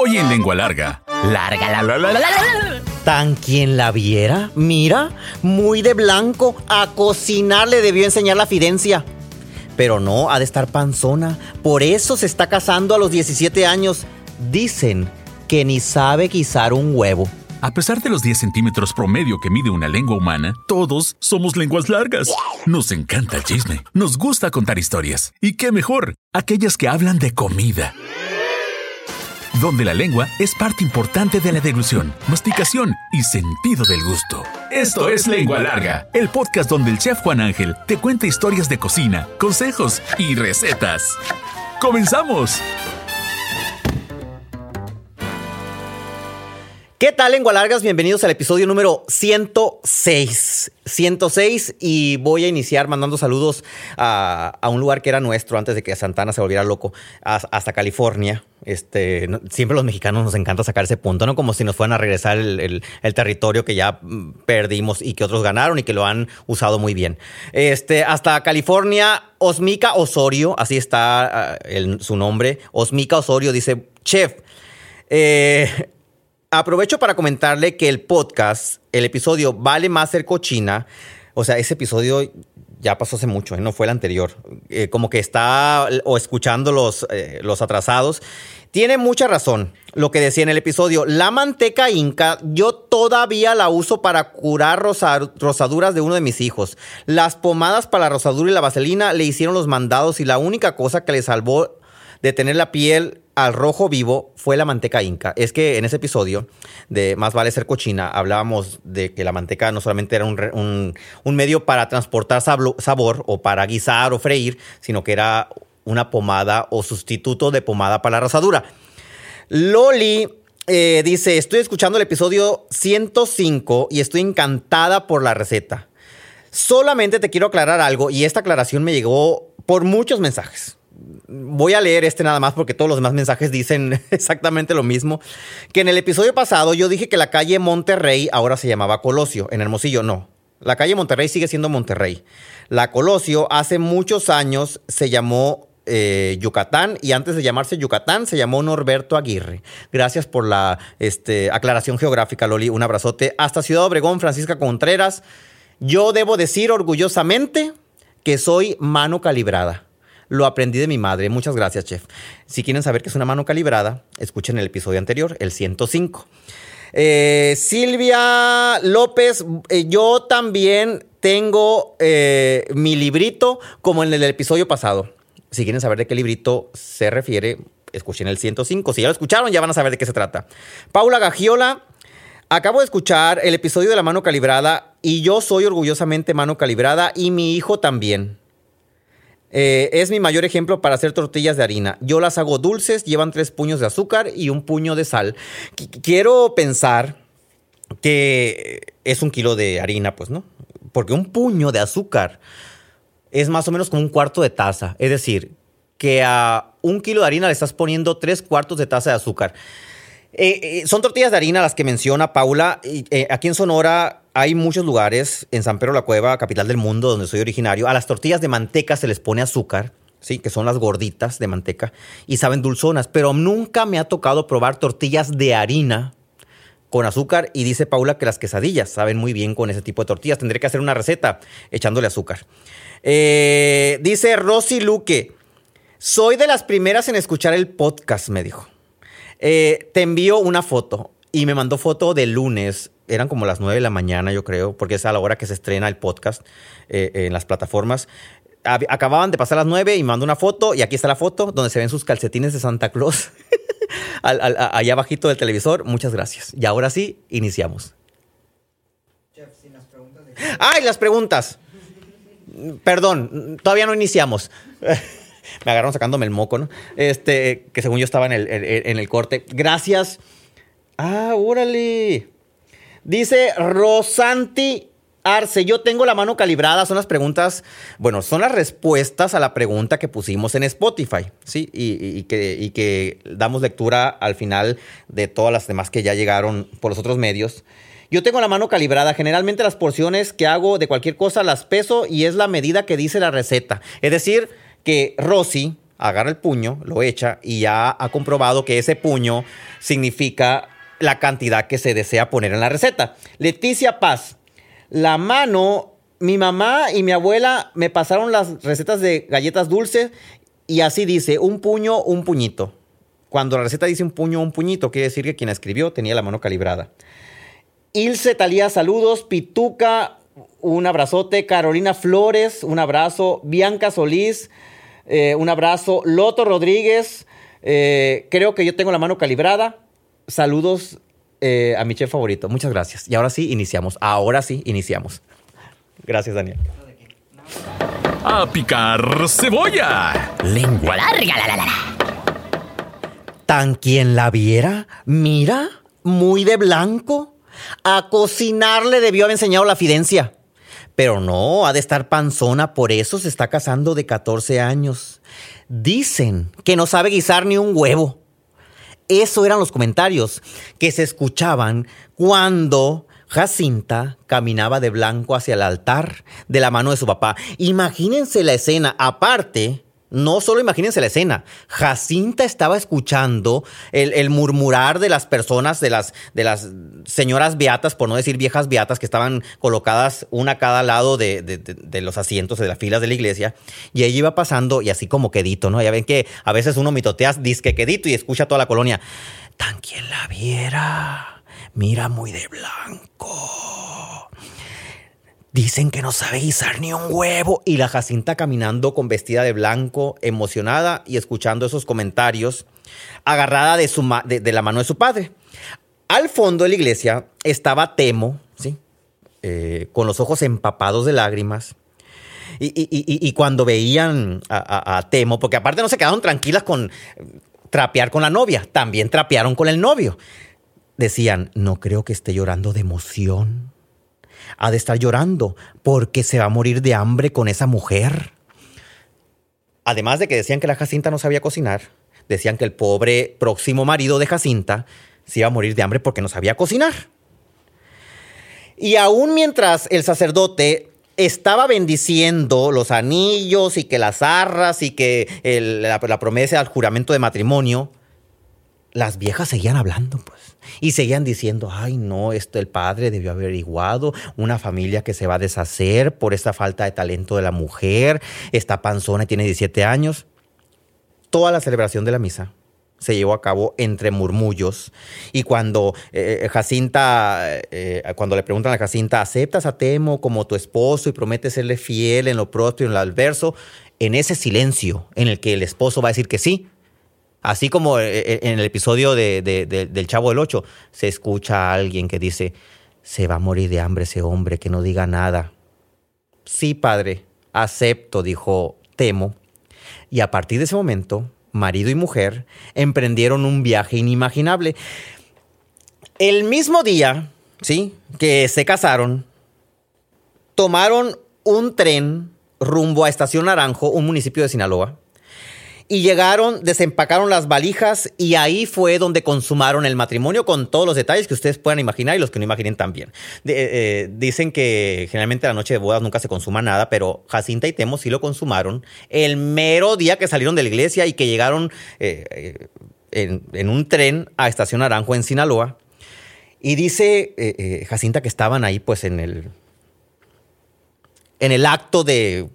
Hoy en Lengua Larga. Larga la, la, la, la, la. Tan quien la viera, mira, muy de blanco, a cocinar le debió enseñar la fidencia. Pero no, ha de estar panzona, por eso se está casando a los 17 años. Dicen que ni sabe guisar un huevo. A pesar de los 10 centímetros promedio que mide una lengua humana, todos somos lenguas largas. Nos encanta el chisme, nos gusta contar historias. Y qué mejor, aquellas que hablan de comida. Donde la lengua es parte importante de la deglución, masticación y sentido del gusto. Esto es Lengua Larga, el podcast donde el chef Juan Ángel te cuenta historias de cocina, consejos y recetas. ¡Comenzamos! ¿Qué tal, lengua largas? Bienvenidos al episodio número 106. 106 y voy a iniciar mandando saludos a, un lugar que era nuestro antes de que Santana se volviera loco, hasta California. Este, siempre los mexicanos nos encanta sacar ese punto, ¿no? Como si nos fueran a regresar el territorio que ya mm, perdimos y que otros ganaron y que lo han usado muy bien. Este, hasta California, Osmica Osorio, así está ah, el- su nombre. Osmica Osorio dice, chef, eh, Aprovecho para comentarle que el podcast, el episodio Vale más ser cochina, o sea, ese episodio ya pasó hace mucho, ¿eh? no fue el anterior. Eh, como que está o escuchando los, eh, los atrasados. Tiene mucha razón lo que decía en el episodio. La manteca inca, yo todavía la uso para curar rosa- rosaduras de uno de mis hijos. Las pomadas para la rosadura y la vaselina le hicieron los mandados y la única cosa que le salvó de tener la piel al rojo vivo fue la manteca inca. Es que en ese episodio de Más vale ser cochina hablábamos de que la manteca no solamente era un, un- un medio para transportar sablo- sabor o para guisar o freír, sino que era una pomada o sustituto de pomada para la rosadura. Loli eh, dice, estoy escuchando el episodio 105 y estoy encantada por la receta. Solamente te quiero aclarar algo y esta aclaración me llegó por muchos mensajes. Voy a leer este nada más porque todos los demás mensajes dicen exactamente lo mismo. Que en el episodio pasado yo dije que la calle Monterrey ahora se llamaba Colosio, en Hermosillo no. La calle Monterrey sigue siendo Monterrey. La Colosio hace muchos años se llamó eh, Yucatán y antes de llamarse Yucatán se llamó Norberto Aguirre. Gracias por la este, aclaración geográfica, Loli. Un abrazote. Hasta Ciudad Obregón, Francisca Contreras. Yo debo decir orgullosamente que soy mano calibrada. Lo aprendí de mi madre. Muchas gracias, chef. Si quieren saber qué es una mano calibrada, escuchen el episodio anterior, el 105. Eh, Silvia López, eh, yo también tengo eh, mi librito como en el episodio pasado. Si quieren saber de qué librito se refiere, escuchen el 105. Si ya lo escucharon, ya van a saber de qué se trata. Paula Gagiola, acabo de escuchar el episodio de la mano calibrada y yo soy orgullosamente mano calibrada y mi hijo también. Eh, es mi mayor ejemplo para hacer tortillas de harina. Yo las hago dulces, llevan tres puños de azúcar y un puño de sal. Qu- quiero pensar que es un kilo de harina, pues, ¿no? Porque un puño de azúcar es más o menos como un cuarto de taza. Es decir, que a un kilo de harina le estás poniendo tres cuartos de taza de azúcar. Eh, eh, son tortillas de harina las que menciona Paula. Eh, aquí en Sonora hay muchos lugares, en San Pedro la Cueva, capital del mundo, donde soy originario. A las tortillas de manteca se les pone azúcar, ¿sí? que son las gorditas de manteca, y saben dulzonas. Pero nunca me ha tocado probar tortillas de harina con azúcar. Y dice Paula que las quesadillas saben muy bien con ese tipo de tortillas. Tendré que hacer una receta echándole azúcar. Eh, dice Rosy Luque. Soy de las primeras en escuchar el podcast, me dijo. Eh, te envío una foto y me mandó foto de lunes. Eran como las 9 de la mañana, yo creo, porque es a la hora que se estrena el podcast eh, en las plataformas. Acababan de pasar las 9 y me mandó una foto y aquí está la foto donde se ven sus calcetines de Santa Claus al- al- a- allá abajito del televisor. Muchas gracias. Y ahora sí, iniciamos. ¡Ay, las preguntas! Perdón, todavía no iniciamos. Me agarraron sacándome el moco, ¿no? Este, que según yo estaba en el, en el corte. Gracias. Ah, órale. Dice Rosanti Arce, yo tengo la mano calibrada, son las preguntas, bueno, son las respuestas a la pregunta que pusimos en Spotify, ¿sí? Y, que, que damos lectura al final de todas las demás que ya llegaron por los otros medios. Yo tengo la mano calibrada, generalmente las porciones que hago de cualquier cosa las peso y es la medida que dice la receta. Es decir, que Rosy agarra el puño, lo echa y ya ha comprobado que ese puño significa la cantidad que se desea poner en la receta. Leticia Paz, la mano, mi mamá y mi abuela me pasaron las recetas de galletas dulces y así dice, un puño, un puñito. Cuando la receta dice un puño, un puñito, quiere decir que quien escribió tenía la mano calibrada. Ilse Talía, saludos. Pituca, un abrazote. Carolina Flores, un abrazo. Bianca Solís, eh, un abrazo. Loto Rodríguez, eh, creo que yo tengo la mano calibrada. Saludos eh, a mi chef favorito. Muchas gracias. Y ahora sí, iniciamos. Ahora sí, iniciamos. Gracias, Daniel. A picar cebolla. Lengua larga, la, la, la. Tan quien la viera, mira, muy de blanco. A cocinar le debió haber enseñado la fidencia. Pero no, ha de estar panzona, por eso se está casando de 14 años. Dicen que no sabe guisar ni un huevo. Eso eran los comentarios que se escuchaban cuando Jacinta caminaba de blanco hacia el altar de la mano de su papá. Imagínense la escena. Aparte, no solo imagínense la escena. Jacinta estaba escuchando el, murmurar de las personas, de las, de las señoras beatas, por no decir viejas beatas, que estaban colocadas una a cada lado de, de, los asientos, de las filas de la iglesia. Y ella iba pasando y así como quedito, ¿no? Ya ven que a veces uno mitotea disque quedito y escucha toda la colonia. Tan quien la viera, mira muy de blanco. Dicen que no sabe guisar ni un huevo. Y la Jacinta caminando con vestida de blanco, emocionada y escuchando esos comentarios, agarrada de, la mano de su padre. Al fondo de la iglesia estaba Temo, ¿sí? Eh, con los ojos empapados de lágrimas. Y, cuando veían a, a, Temo, porque aparte no se quedaron tranquilas con trapear con la novia, también trapearon con el novio. Decían, no creo que esté llorando de emoción ha de estar llorando porque se va a morir de hambre con esa mujer. Además de que decían que la Jacinta no sabía cocinar, decían que el pobre próximo marido de Jacinta se iba a morir de hambre porque no sabía cocinar. Y aún mientras el sacerdote estaba bendiciendo los anillos y que las arras y que la, la promesa al juramento de matrimonio, las viejas seguían hablando, pues. Y seguían diciendo, ay, no, esto el padre debió averiguado, una familia que se va a deshacer por esta falta de talento de la mujer, esta panzona tiene 17 años. Toda la celebración de la misa se llevó a cabo entre murmullos. Y cuando eh, eh, Jacinta, eh, cuando le preguntan a Jacinta, ¿aceptas a Temo como tu esposo y prometes serle fiel en lo próspero y en lo adverso? En ese silencio en el que el esposo va a decir que sí, Así como eh, eh, en el episodio de, del Chavo del Ocho, se escucha a alguien que dice, se va a morir de hambre ese hombre, que no diga nada. Sí, padre, acepto, dijo Temo. Y a partir de ese momento, marido y mujer emprendieron un viaje inimaginable. El mismo día, ¿sí? Que se casaron, tomaron un tren rumbo a Estación Naranjo, un municipio de Sinaloa y llegaron, desempacaron las valijas y ahí fue donde consumaron el matrimonio con todos los detalles que ustedes puedan imaginar y los que no imaginen también. Eh, eh, dicen que generalmente la noche de bodas nunca se consuma nada, pero Jacinta y Temo sí lo consumaron el mero día que salieron de la iglesia y que llegaron eh, en, un tren a Estación Naranjo en Sinaloa. Y dice Jacinta que estaban ahí pues en el, en el acto de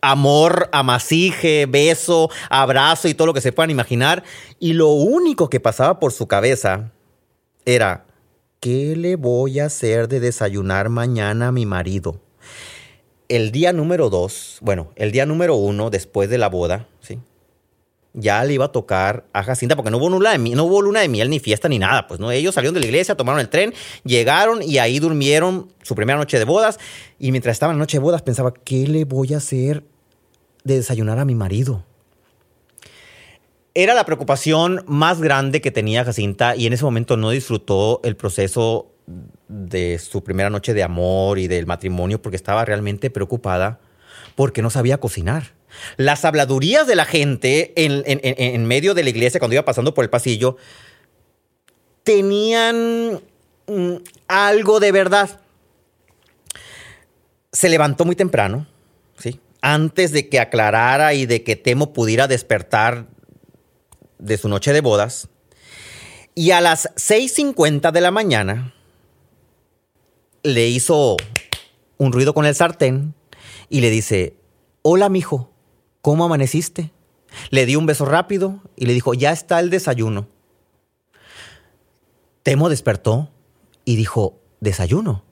amor, amasije, beso, abrazo y todo lo que se puedan imaginar. Y lo único que pasaba por su cabeza era, ¿qué le voy a hacer de desayunar mañana a mi marido? El día número dos, bueno, el día número uno después de la boda, ¿sí? Ya le iba a tocar a Jacinta porque no hubo, luna de miel, no hubo luna de miel ni fiesta ni nada. Pues no, ellos salieron de la iglesia, tomaron el tren, llegaron y ahí durmieron su primera noche de bodas. Y mientras estaba en la noche de bodas pensaba, ¿qué le voy a hacer de desayunar a mi marido. Era la preocupación más grande que tenía Jacinta y en ese momento no disfrutó el proceso de su primera noche de amor y del matrimonio porque estaba realmente preocupada porque no sabía cocinar. Las habladurías de la gente en, medio de la iglesia cuando iba pasando por el pasillo tenían mm, algo de verdad. Se levantó muy temprano, ¿sí? antes de que aclarara y de que Temo pudiera despertar de su noche de bodas. Y a las 6.50 de la mañana le hizo un ruido con el sartén y le dice, hola mijo, ¿cómo amaneciste? Le dio un beso rápido y le dijo, ya está el desayuno. Temo despertó y dijo, desayuno.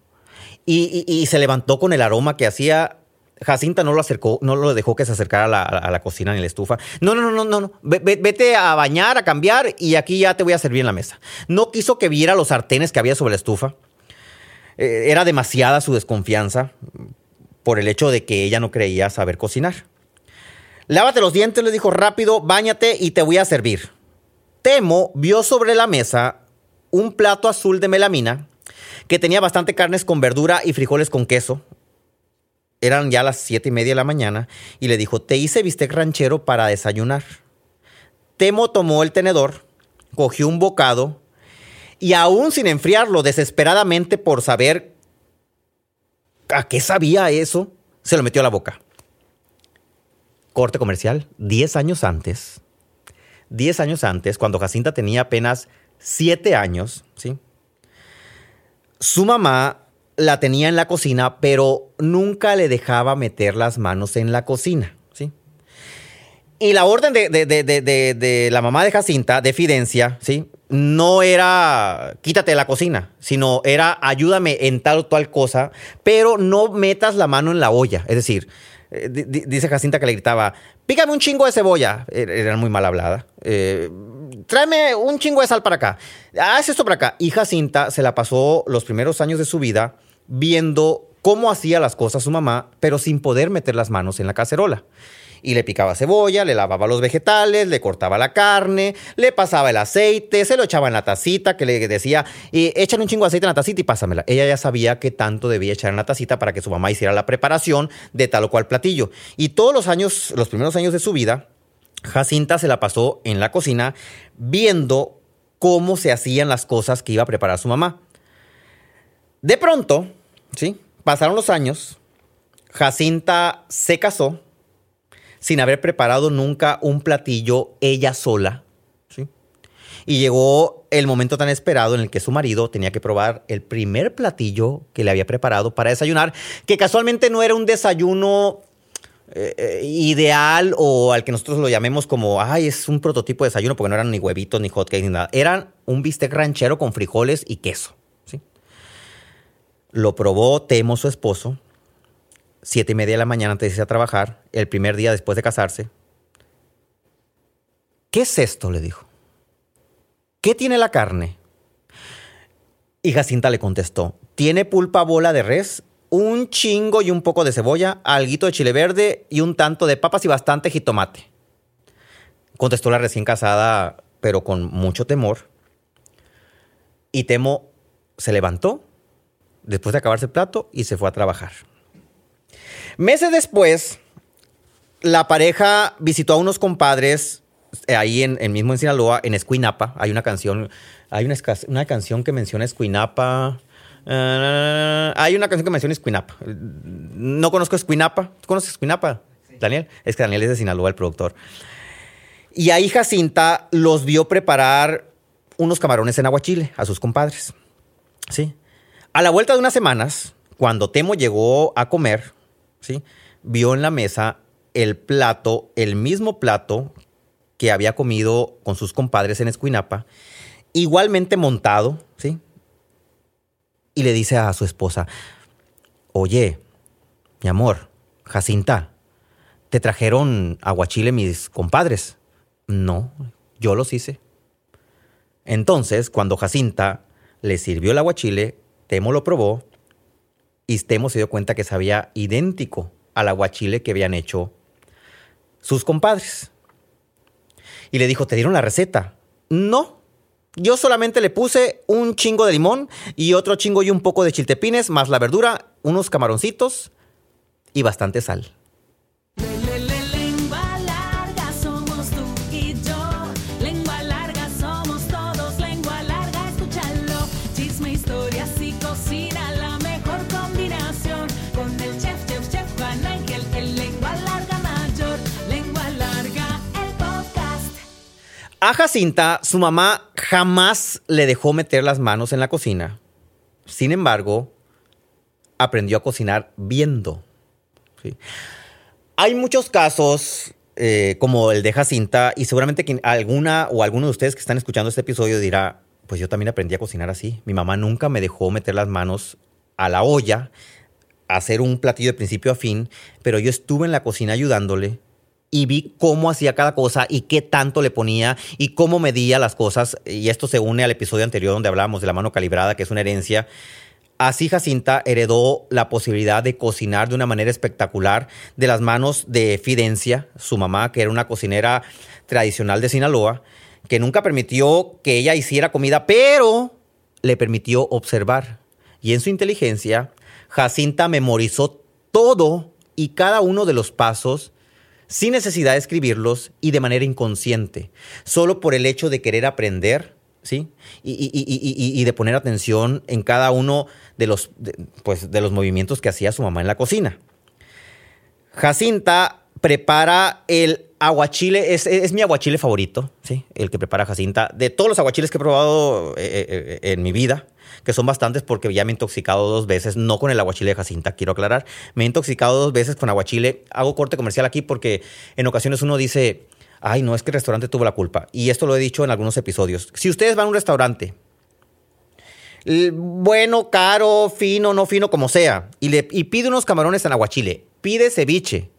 Y, se levantó con el aroma que hacía. Jacinta no lo acercó, no lo dejó que se acercara a la, cocina ni la estufa. No, no, no, no, no. Vete a bañar, a cambiar y aquí ya te voy a servir en la mesa. No quiso que viera los sartenes que había sobre la estufa. Eh, era demasiada su desconfianza por el hecho de que ella no creía saber cocinar. Lávate los dientes, le dijo rápido, bañate y te voy a servir. Temo vio sobre la mesa un plato azul de melamina que tenía bastante carnes con verdura y frijoles con queso. Eran ya las siete y media de la mañana y le dijo, te hice bistec ranchero para desayunar. Temo tomó el tenedor, cogió un bocado y aún sin enfriarlo desesperadamente por saber a qué sabía eso, se lo metió a la boca. Corte comercial, diez años antes, diez años antes, cuando Jacinta tenía apenas siete años, ¿sí? Su mamá la tenía en la cocina, pero nunca le dejaba meter las manos en la cocina. ¿sí? Y la orden de, la mamá de Jacinta, de Fidencia, ¿sí? No era quítate de la cocina, sino era ayúdame en tal o tal cosa, pero no metas la mano en la olla. Es decir, eh, dice Jacinta que le gritaba, pícame un chingo de cebolla. E-, era muy mal hablada. Eh, tráeme un chingo de sal para acá. Haz esto para acá. Y Jacinta se la pasó los primeros años de su vida viendo cómo hacía las cosas su mamá, pero sin poder meter las manos en la cacerola y le picaba cebolla, le lavaba los vegetales, le cortaba la carne, le pasaba el aceite, se lo echaba en la tacita que le decía, échale un chingo de aceite en la tacita y pásamela. Ella ya sabía qué tanto debía echar en la tacita para que su mamá hiciera la preparación de tal o cual platillo. Y todos los años, los primeros años de su vida, Jacinta se la pasó en la cocina viendo cómo se hacían las cosas que iba a preparar su mamá. De pronto, ¿sí? Pasaron los años, Jacinta se casó sin haber preparado nunca un platillo ella sola. ¿sí? Y llegó el momento tan esperado en el que su marido tenía que probar el primer platillo que le había preparado para desayunar, que casualmente no era un desayuno eh, eh, ideal o al que nosotros lo llamemos como, ay, es un prototipo de desayuno porque no eran ni huevitos, ni hotcakes, ni nada. Eran un bistec ranchero con frijoles y queso. ¿sí? Lo probó Temo, su esposo, siete y media de la mañana antes de irse a trabajar, el primer día después de casarse. ¿Qué es esto? le dijo. ¿Qué tiene la carne? Y Jacinta le contestó, tiene pulpa bola de res, un chingo y un poco de cebolla, alguito de chile verde y un tanto de papas y bastante jitomate. Contestó la recién casada, pero con mucho temor. Y Temo se levantó después de acabarse el plato y se fue a trabajar. Meses después, la pareja visitó a unos compadres eh, ahí en, mismo en Sinaloa, en Escuinapa. Hay una canción, hay una, una canción que menciona Escuinapa. Eh, hay una canción que menciona Escuinapa. No conozco Escuinapa. ¿Tú conoces Escuinapa, Daniel? Es que Daniel es de Sinaloa, el productor. Y ahí Jacinta los vio preparar unos camarones en aguachile a sus compadres. Sí. A la vuelta de unas semanas, cuando Temo llegó a comer, Vio en la mesa el plato, el mismo plato que había comido con sus compadres en Escuinapa, igualmente montado, ¿sí? Y le dice a su esposa, oye, mi amor, Jacinta, ¿te trajeron aguachile mis compadres? No, yo los hice. Entonces, cuando Jacinta le sirvió el aguachile, Temo lo probó y Temo se dio cuenta que sabía idéntico al aguachile que habían hecho sus compadres. Y le dijo, ¿te dieron la receta? No, yo solamente le puse un chingo de limón y otro chingo y un poco de chiltepines, más la verdura, unos camaroncitos y bastante sal. A Jacinta, su mamá jamás le dejó meter las manos en la cocina. Sin embargo, aprendió a cocinar viendo. Hay muchos casos eh, como el de Jacinta y seguramente alguna o alguno de ustedes que están escuchando este episodio dirá, pues yo también aprendí a cocinar así. Mi mamá nunca me dejó meter las manos a la olla, hacer un platillo de principio a fin, pero yo estuve en la cocina ayudándole y vi cómo hacía cada cosa y qué tanto le ponía y cómo medía las cosas. Y esto se une al episodio anterior donde hablábamos de la mano calibrada, que es una herencia. Así Jacinta heredó la posibilidad de cocinar de una manera espectacular de las manos de Fidencia, su mamá, que era una cocinera tradicional de Sinaloa, que nunca permitió que ella hiciera comida, pero le permitió observar. Y en su inteligencia, Jacinta memorizó todo y cada uno de los pasos sin necesidad de escribirlos y de manera inconsciente, solo por el hecho de querer aprender, ¿sí? Y, de poner atención en cada uno de los, pues, de los movimientos que hacía su mamá en la cocina. Jacinta prepara el aguachile, es, es, mi aguachile favorito, ¿sí? El que prepara Jacinta. De todos los aguachiles que he probado eh, eh, eh, en mi vida, que son bastantes porque ya me he intoxicado dos veces, no con el aguachile de Jacinta, quiero aclarar. Me he intoxicado dos veces con aguachile. Hago corte comercial aquí porque en ocasiones uno dice, ay, no, es que el restaurante tuvo la culpa. Y esto lo he dicho en algunos episodios. Si ustedes van a un restaurante, bueno, caro, fino, no fino, como sea, y, le, y pide unos camarones en aguachile, pide ceviche,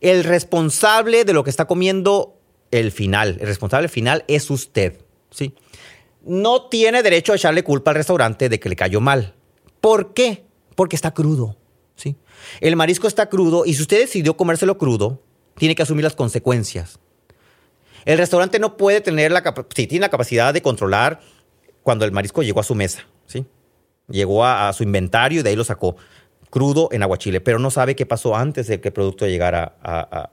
el responsable de lo que está comiendo, el final, el responsable final es usted, ¿sí? no tiene derecho a echarle culpa al restaurante de que le cayó mal. ¿Por qué? Porque está crudo. ¿sí? El marisco está crudo y si usted decidió comérselo crudo, tiene que asumir las consecuencias. El restaurante no puede tener la, tiene la capacidad de controlar cuando el marisco llegó a su mesa. ¿sí? Llegó a, su inventario y de ahí lo sacó crudo en aguachile, pero no sabe qué pasó antes de que el producto llegara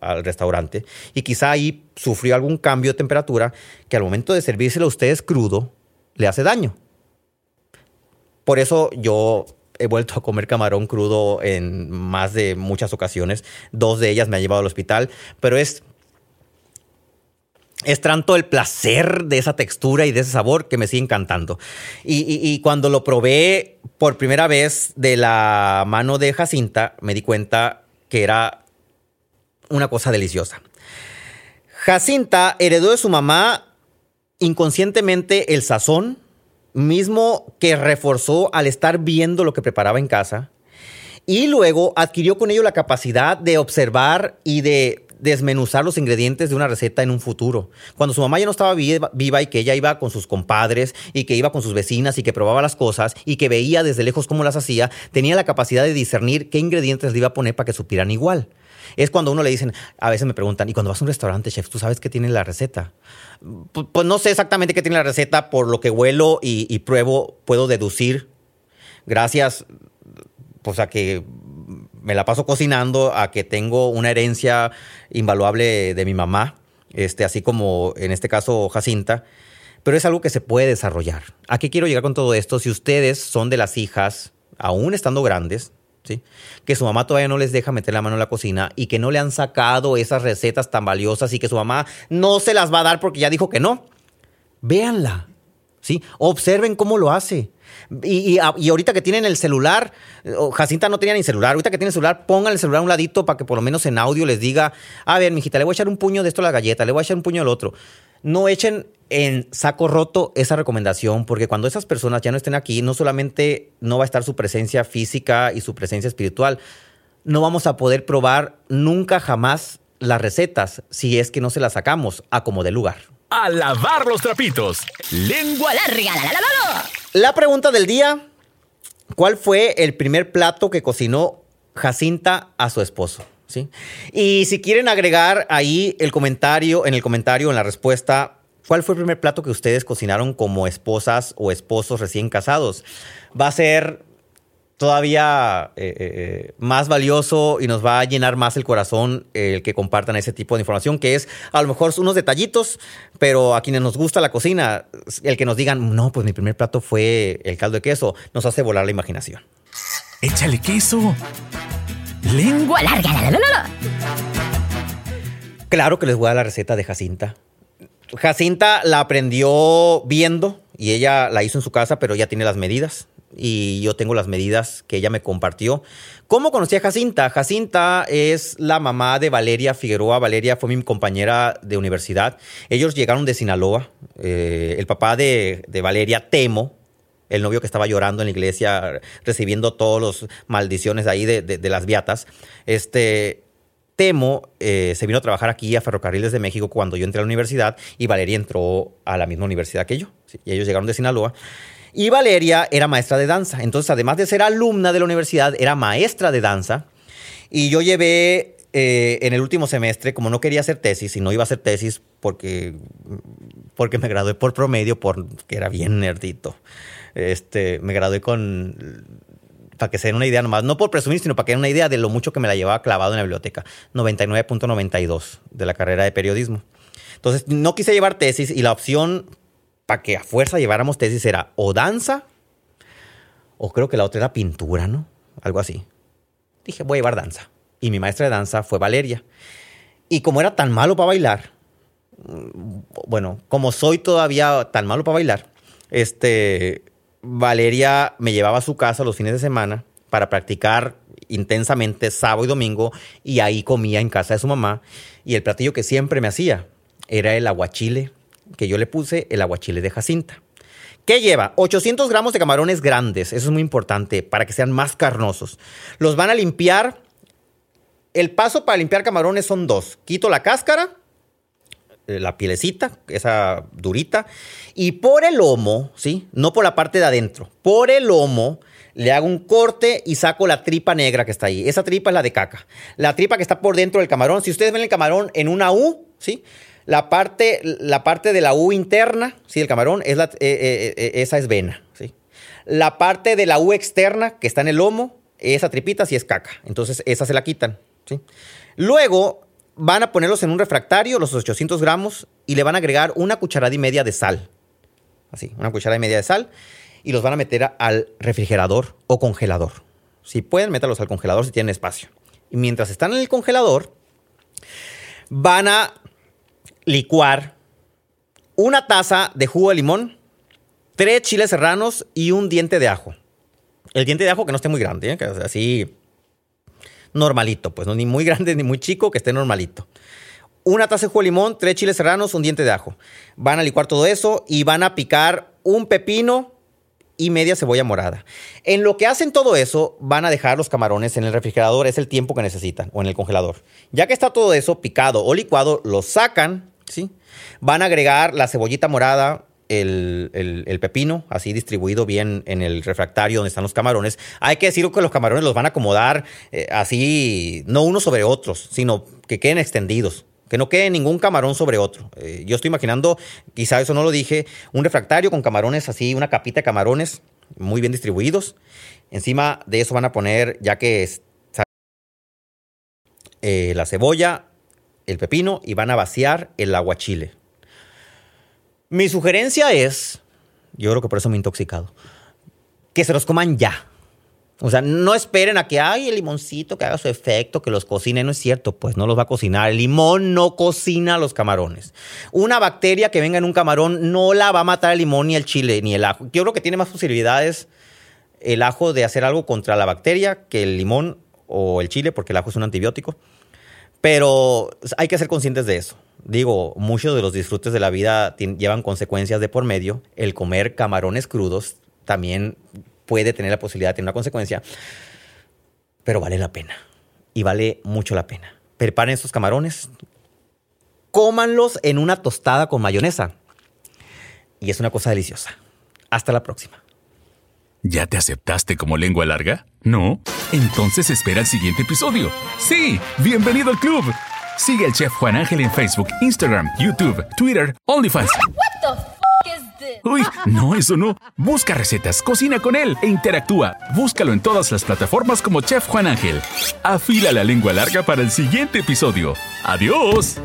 al restaurante. Y quizá ahí sufrió algún cambio de temperatura que al momento de servírselo a ustedes crudo, le hace daño. Por eso yo he vuelto a comer camarón crudo en más de muchas ocasiones. Dos de ellas me han llevado al hospital, pero es es tanto el placer de esa textura y de ese sabor que me sigue encantando. Y, cuando lo probé por primera vez de la mano de Jacinta, me di cuenta que era una cosa deliciosa. Jacinta heredó de su mamá inconscientemente el sazón, mismo que reforzó al estar viendo lo que preparaba en casa, y luego adquirió con ello la capacidad de observar y de desmenuzar los ingredientes de una receta en un futuro. Cuando su mamá ya no estaba viva, y que ella iba con sus compadres y que iba con sus vecinas y que probaba las cosas y que veía desde lejos cómo las hacía, tenía la capacidad de discernir qué ingredientes le iba a poner para que supieran igual. Es cuando uno le dicen, a veces me preguntan, ¿y cuando vas a un restaurante, chef, tú sabes qué tiene la receta? Pues, no sé exactamente qué tiene la receta, por lo que huelo y, pruebo, puedo deducir, gracias pues a que me la paso cocinando, a que tengo una herencia invaluable de mi mamá, este, así como en este caso Jacinta, pero es algo que se puede desarrollar. ¿A qué quiero llegar con todo esto? Si ustedes son de las hijas, aún estando grandes, que su mamá todavía no les deja meter la mano en la cocina y que no le han sacado esas recetas tan valiosas y que su mamá no se las va a dar porque ya dijo que no. Véanla, ¿sí? Observen cómo lo hace. Y, ahorita que tienen el celular, Jacinta no tenía ni celular, ahorita que tiene el celular, pongan el celular a un ladito para que por lo menos en audio les diga, a ver, mijita, le voy a echar un puño de esto a la galleta, le voy a echar un puño al otro. No echen en saco roto esa recomendación, porque cuando esas personas ya no estén aquí, no solamente no va a estar su presencia física y su presencia espiritual, no vamos a poder probar nunca jamás las recetas si es que no se las sacamos a como de lugar. A lavar los trapitos. Lengua larga. La, la, pregunta del día, ¿cuál fue el primer plato que cocinó Jacinta a su esposo? ¿Sí? Y si quieren agregar ahí el comentario, en el comentario, en la respuesta, ¿Cuál fue el primer plato que ustedes cocinaron como esposas o esposos recién casados? Va a ser todavía eh, eh, eh, más valioso y nos va a llenar más el corazón el que compartan ese tipo de información, que es a lo mejor unos detallitos, pero a quienes nos gusta la cocina, el que nos digan, no, pues mi primer plato fue el caldo de queso, nos hace volar la imaginación. Échale queso. Lengua larga. Claro que les voy a dar la receta de Jacinta Jacinta la aprendió viendo y ella la hizo en su casa, pero ya tiene las medidas y yo tengo las medidas que ella me compartió. ¿Cómo conocí a Jacinta? Jacinta es la mamá de Valeria Figueroa. Valeria fue mi compañera de universidad. Ellos llegaron de Sinaloa. Eh, el papá de, Valeria, Temo, el novio que estaba llorando en la iglesia, recibiendo todas las maldiciones ahí de, las viatas, este, Temo eh, se vino a trabajar aquí a Ferrocarriles de México cuando yo entré a la universidad y Valeria entró a la misma universidad que yo. y ellos llegaron de Sinaloa. Y Valeria era maestra de danza. Entonces, además de ser alumna de la universidad, era maestra de danza. Y yo llevé eh, en el último semestre, como no quería hacer tesis y no iba a hacer tesis porque, porque me gradué por promedio, porque era bien nerdito. Este, me gradué con para que se den una idea nomás, no por presumir, sino para que den una idea de lo mucho que me la llevaba clavado en la biblioteca. 99.92 de la carrera de periodismo. Entonces, no quise llevar tesis y la opción para que a fuerza lleváramos tesis era o danza, o creo que la otra era pintura, ¿no? Algo así. Dije, voy a llevar danza. Y mi maestra de danza fue Valeria. Y como era tan malo para bailar, mm, bueno, como soy todavía tan malo para bailar, este, Valeria me llevaba a su casa los fines de semana para practicar intensamente sábado y domingo y ahí comía en casa de su mamá y el platillo que siempre me hacía era el aguachile que yo le puse el aguachile de Jacinta. ¿Qué lleva? 800 gramos de camarones grandes, eso es muy importante, para que sean más carnosos. Los van a limpiar. El paso para limpiar camarones son dos. Quito la cáscara, eh, la pielecita, esa durita, y por el lomo, ¿sí? No por la parte de adentro, por el lomo le hago un corte y saco la tripa negra que está ahí. Esa tripa es la de caca. La tripa que está por dentro del camarón, si ustedes ven el camarón en una U, ¿sí? La parte, la parte de la U interna, sí, del camarón, es eh, eh, eh, esa es vena, sí. La parte de la U externa, que está en el lomo, esa tripita sí es caca. Entonces, esa se la quitan, sí. Luego, van a ponerlos en un refractario, los 800 gramos, y le van a agregar una cucharada y media de sal. Así, una cucharada y media de sal. Y los van a meter al refrigerador o congelador. Si pueden, métalos al congelador si tienen espacio. Y mientras están en el congelador, van a licuar una taza de jugo de limón, tres chiles serranos y un diente de ajo. El diente de ajo que no esté muy grande, ¿eh? que así normalito, pues no ni muy grande ni muy chico, que esté normalito. Una taza de jugo de limón, tres chiles serranos, un diente de ajo. Van a licuar todo eso y van a picar un pepino y media cebolla morada. En lo que hacen todo eso, van a dejar los camarones en el refrigerador, es el tiempo que necesitan, o en el congelador. Ya que está todo eso picado o licuado, lo sacan Van a agregar la cebollita morada, el, pepino, así distribuido bien en el refractario donde están los camarones. Hay que decir que los camarones los van a acomodar eh, así, no unos sobre otros, sino que queden extendidos. Que no quede ningún camarón sobre otro. Eh, yo estoy imaginando, quizá eso no lo dije, un refractario con camarones así, una capita de camarones muy bien distribuidos. Encima de eso van a poner, ya que eh, la cebolla, el pepino y van a vaciar el aguachile. Mi sugerencia es, yo creo que por eso me he intoxicado, que se los coman ya. O sea, no esperen a que hay el limoncito que haga su efecto, que los cocine. No es cierto, pues no los va a cocinar. El limón no cocina los camarones. Una bacteria que venga en un camarón no la va a matar el limón, ni el chile, ni el ajo. Yo creo que tiene más posibilidades el ajo de hacer algo contra la bacteria que el limón o el chile, porque el ajo es un antibiótico. Pero hay que ser conscientes de eso. Digo, muchos de los disfrutes de la vida llevan consecuencias de por medio. El comer camarones crudos también puede tener la posibilidad de tener una consecuencia, pero vale la pena. Y vale mucho la pena. Preparen estos camarones, cómanlos en una tostada con mayonesa. Y es una cosa deliciosa. Hasta la próxima. ¿Ya te aceptaste como lengua larga? ¿No? Entonces espera el siguiente episodio. Sí, bienvenido al club. Sigue al chef Juan Ángel en Facebook, Instagram, YouTube, Twitter, OnlyFans. What the Uy, no, eso no. Busca recetas, cocina con él e interactúa. Búscalo en todas las plataformas como Chef Juan Ángel. Afila la lengua larga para el siguiente episodio. ¡Adiós!